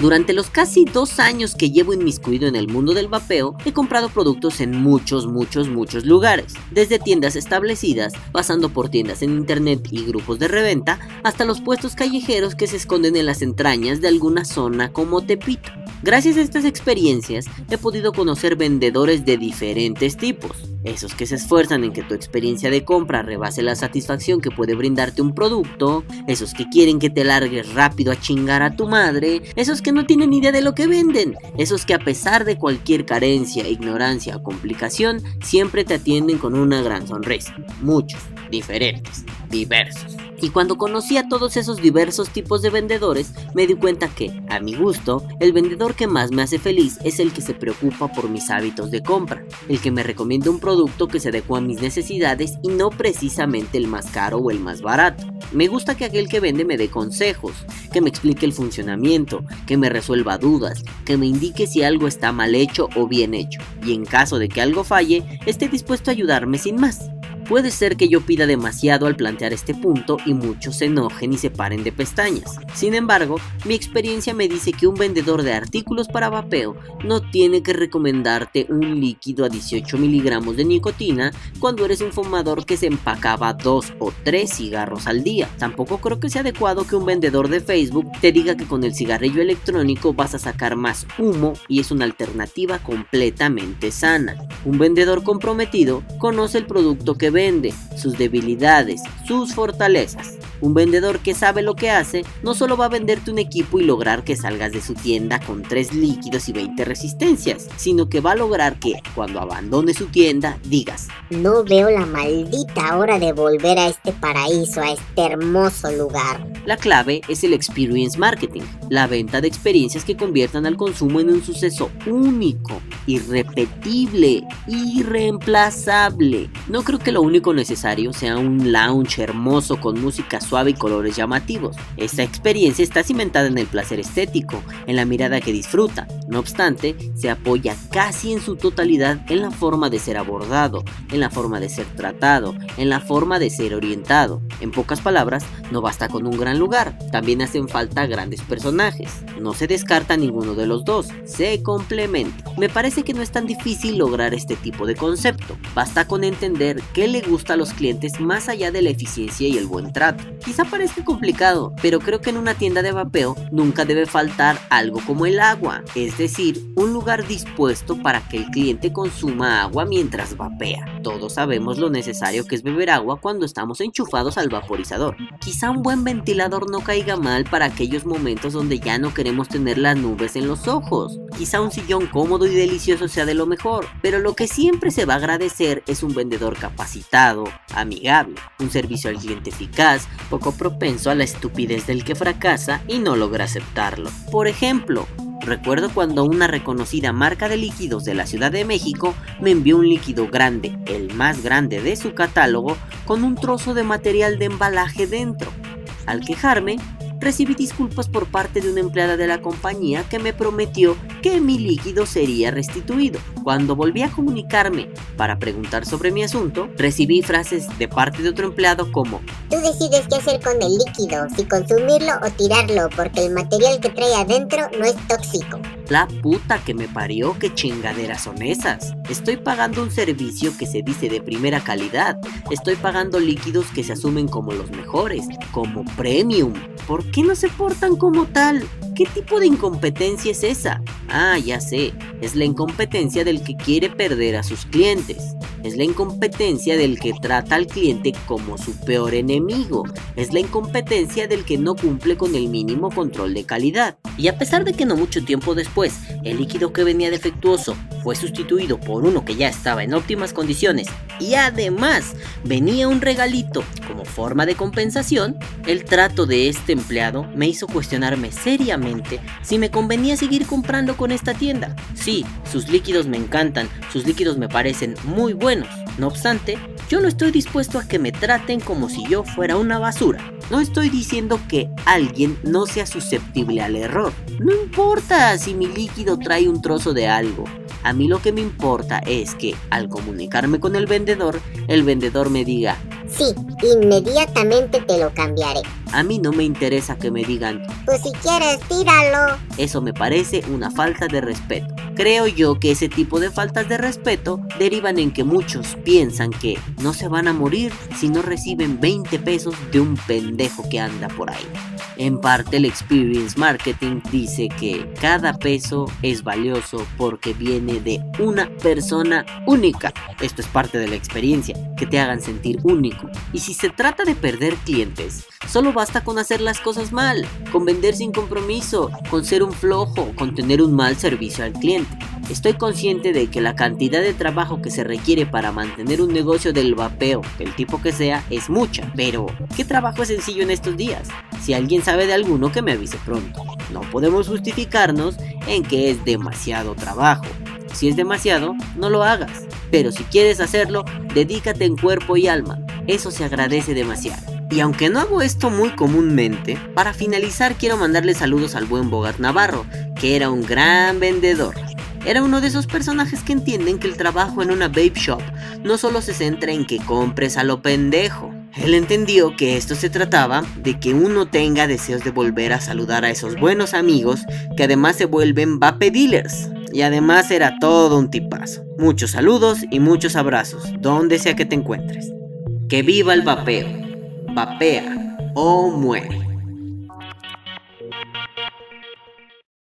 Durante los casi dos años que llevo inmiscuido en el mundo del vapeo, he comprado productos en muchos, muchos, muchos lugares, desde tiendas establecidas, pasando por tiendas en internet y grupos de reventa, hasta los puestos callejeros que se esconden en las entrañas de alguna zona como Tepito. Gracias a estas experiencias he podido conocer vendedores de diferentes tipos, esos que se esfuerzan en que tu experiencia de compra rebase la satisfacción que puede brindarte un producto, esos que quieren que te largues rápido a chingar a tu madre, esos que no tienen idea de lo que venden, esos que a pesar de cualquier carencia, ignorancia o complicación, siempre te atienden con una gran sonrisa. Muchos, diferentes, diversos. Y cuando conocí a todos esos diversos tipos de vendedores, me di cuenta que, a mi gusto, el vendedor que más me hace feliz es el que se preocupa por mis hábitos de compra, el que me recomienda un producto que se adecua a mis necesidades y no precisamente el más caro o el más barato. Me gusta que aquel que vende me dé consejos, que me explique el funcionamiento, que me resuelva dudas, que me indique si algo está mal hecho o bien hecho, y en caso de que algo falle, esté dispuesto a ayudarme sin más. Puede ser que yo pida demasiado al plantear este punto y muchos se enojen y se paren de pestañas. Sin embargo, mi experiencia me dice que un vendedor de artículos para vapeo no tiene que recomendarte un líquido a 18 miligramos de nicotina cuando eres un fumador que se empacaba dos o tres cigarros al día. Tampoco creo que sea adecuado que un vendedor de Facebook te diga que con el cigarrillo electrónico vas a sacar más humo y es una alternativa completamente sana. Un vendedor comprometido conoce el producto que vende, sus debilidades, sus fortalezas. Un vendedor que sabe lo que hace no solo va a venderte un equipo y lograr que salgas de su tienda con 3 líquidos y 20 resistencias, sino que va a lograr que cuando abandone su tienda digas, no veo la maldita hora de volver a este paraíso, a este hermoso lugar. La clave es el experience marketing, la venta de experiencias que conviertan al consumo en un suceso único, irrepetible, irreemplazable. No creo que lo único necesario sea un lounge hermoso con música suave y colores llamativos. Esta experiencia está cimentada en el placer estético, en la mirada que disfruta. No obstante, se apoya casi en su totalidad en la forma de ser abordado, en la forma de ser tratado, en la forma de ser orientado. En pocas palabras, no basta con un gran lugar, también hacen falta grandes personajes. No se descarta ninguno de los dos, se complementa. Me parece que no es tan difícil lograr este tipo de concepto. Basta con entender qué le gusta a los clientes más allá de la eficiencia y el buen trato. Quizá parezca complicado, pero creo que en una tienda de vapeo nunca debe faltar algo como el agua, decir, un lugar dispuesto para que el cliente consuma agua mientras vapea. Todos sabemos lo necesario que es beber agua cuando estamos enchufados al vaporizador. Quizá un buen ventilador no caiga mal para aquellos momentos donde ya no queremos tener las nubes en los ojos. Quizá un sillón cómodo y delicioso sea de lo mejor, pero lo que siempre se va a agradecer es un vendedor capacitado, amigable, un servicio al cliente eficaz, poco propenso a la estupidez del que fracasa y no logra aceptarlo. Por ejemplo, Recuerdo cuando una reconocida marca de líquidos de la Ciudad de México me envió un líquido grande, el más grande de su catálogo, con un trozo de material de embalaje dentro. Al quejarme, recibí disculpas por parte de una empleada de la compañía que me prometió que mi líquido sería restituido. Cuando volví a comunicarme para preguntar sobre mi asunto, recibí frases de parte de otro empleado como Tú decides qué hacer con el líquido, si consumirlo o tirarlo, porque el material que trae adentro no es tóxico. La puta que me parió, qué chingaderas son esas. Estoy pagando un servicio que se dice de primera calidad. Estoy pagando líquidos que se asumen como los mejores, como premium. ¿Por qué no se portan como tal? ¿Qué tipo de incompetencia es esa? Ah, ya sé, es la incompetencia del que quiere perder a sus clientes. Es la incompetencia del que trata al cliente como su peor enemigo. Es la incompetencia del que no cumple con el mínimo control de calidad. Y a pesar de que no mucho tiempo después el líquido que venía defectuoso fue sustituido por uno que ya estaba en óptimas condiciones y además venía un regalito como forma de compensación, el trato de este empleado me hizo cuestionarme seriamente si me convenía seguir comprando con esta tienda. Sí, sus líquidos me encantan, sus líquidos me parecen muy buenos. No obstante, yo no estoy dispuesto a que me traten como si yo fuera una basura. No estoy diciendo que alguien no sea susceptible al error. No importa si mi líquido trae un trozo de algo. A mí lo que me importa es que al comunicarme con el vendedor, el vendedor me diga, Sí, inmediatamente te lo cambiaré. A mí no me interesa que me digan, Pues si quieres, tíralo. eso me parece una falta de respeto. Creo yo que ese tipo de faltas de respeto derivan en que muchos piensan que no se van a morir si no reciben 20 pesos de un pendejo que anda por ahí. En parte el Experience Marketing dice que cada peso es valioso porque viene de una persona única. Esto es parte de la experiencia, que te hagan sentir único. Y si se trata de perder clientes, solo basta con hacer las cosas mal, con vender sin compromiso, con ser un flojo, con tener un mal servicio al cliente. Estoy consciente de que la cantidad de trabajo que se requiere para mantener un negocio del vapeo, el tipo que sea, es mucha. Pero, ¿qué trabajo es sencillo en estos días? Si alguien sabe de alguno, que me avise pronto. No podemos justificarnos en que es demasiado trabajo. Si es demasiado, no lo hagas. Pero si quieres hacerlo, dedícate en cuerpo y alma. Eso se agradece demasiado. Y aunque no hago esto muy comúnmente, para finalizar quiero mandarle saludos al buen Bogart Navarro, que era un gran vendedor. Era uno de esos personajes que entienden que el trabajo en una vape shop no solo se centra en que compres a lo pendejo. Él entendió que esto se trataba de que uno tenga deseos de volver a saludar a esos buenos amigos que además se vuelven vape dealers. Y además era todo un tipazo. Muchos saludos y muchos abrazos, donde sea que te encuentres. Que viva el vapeo. Vapea o muere.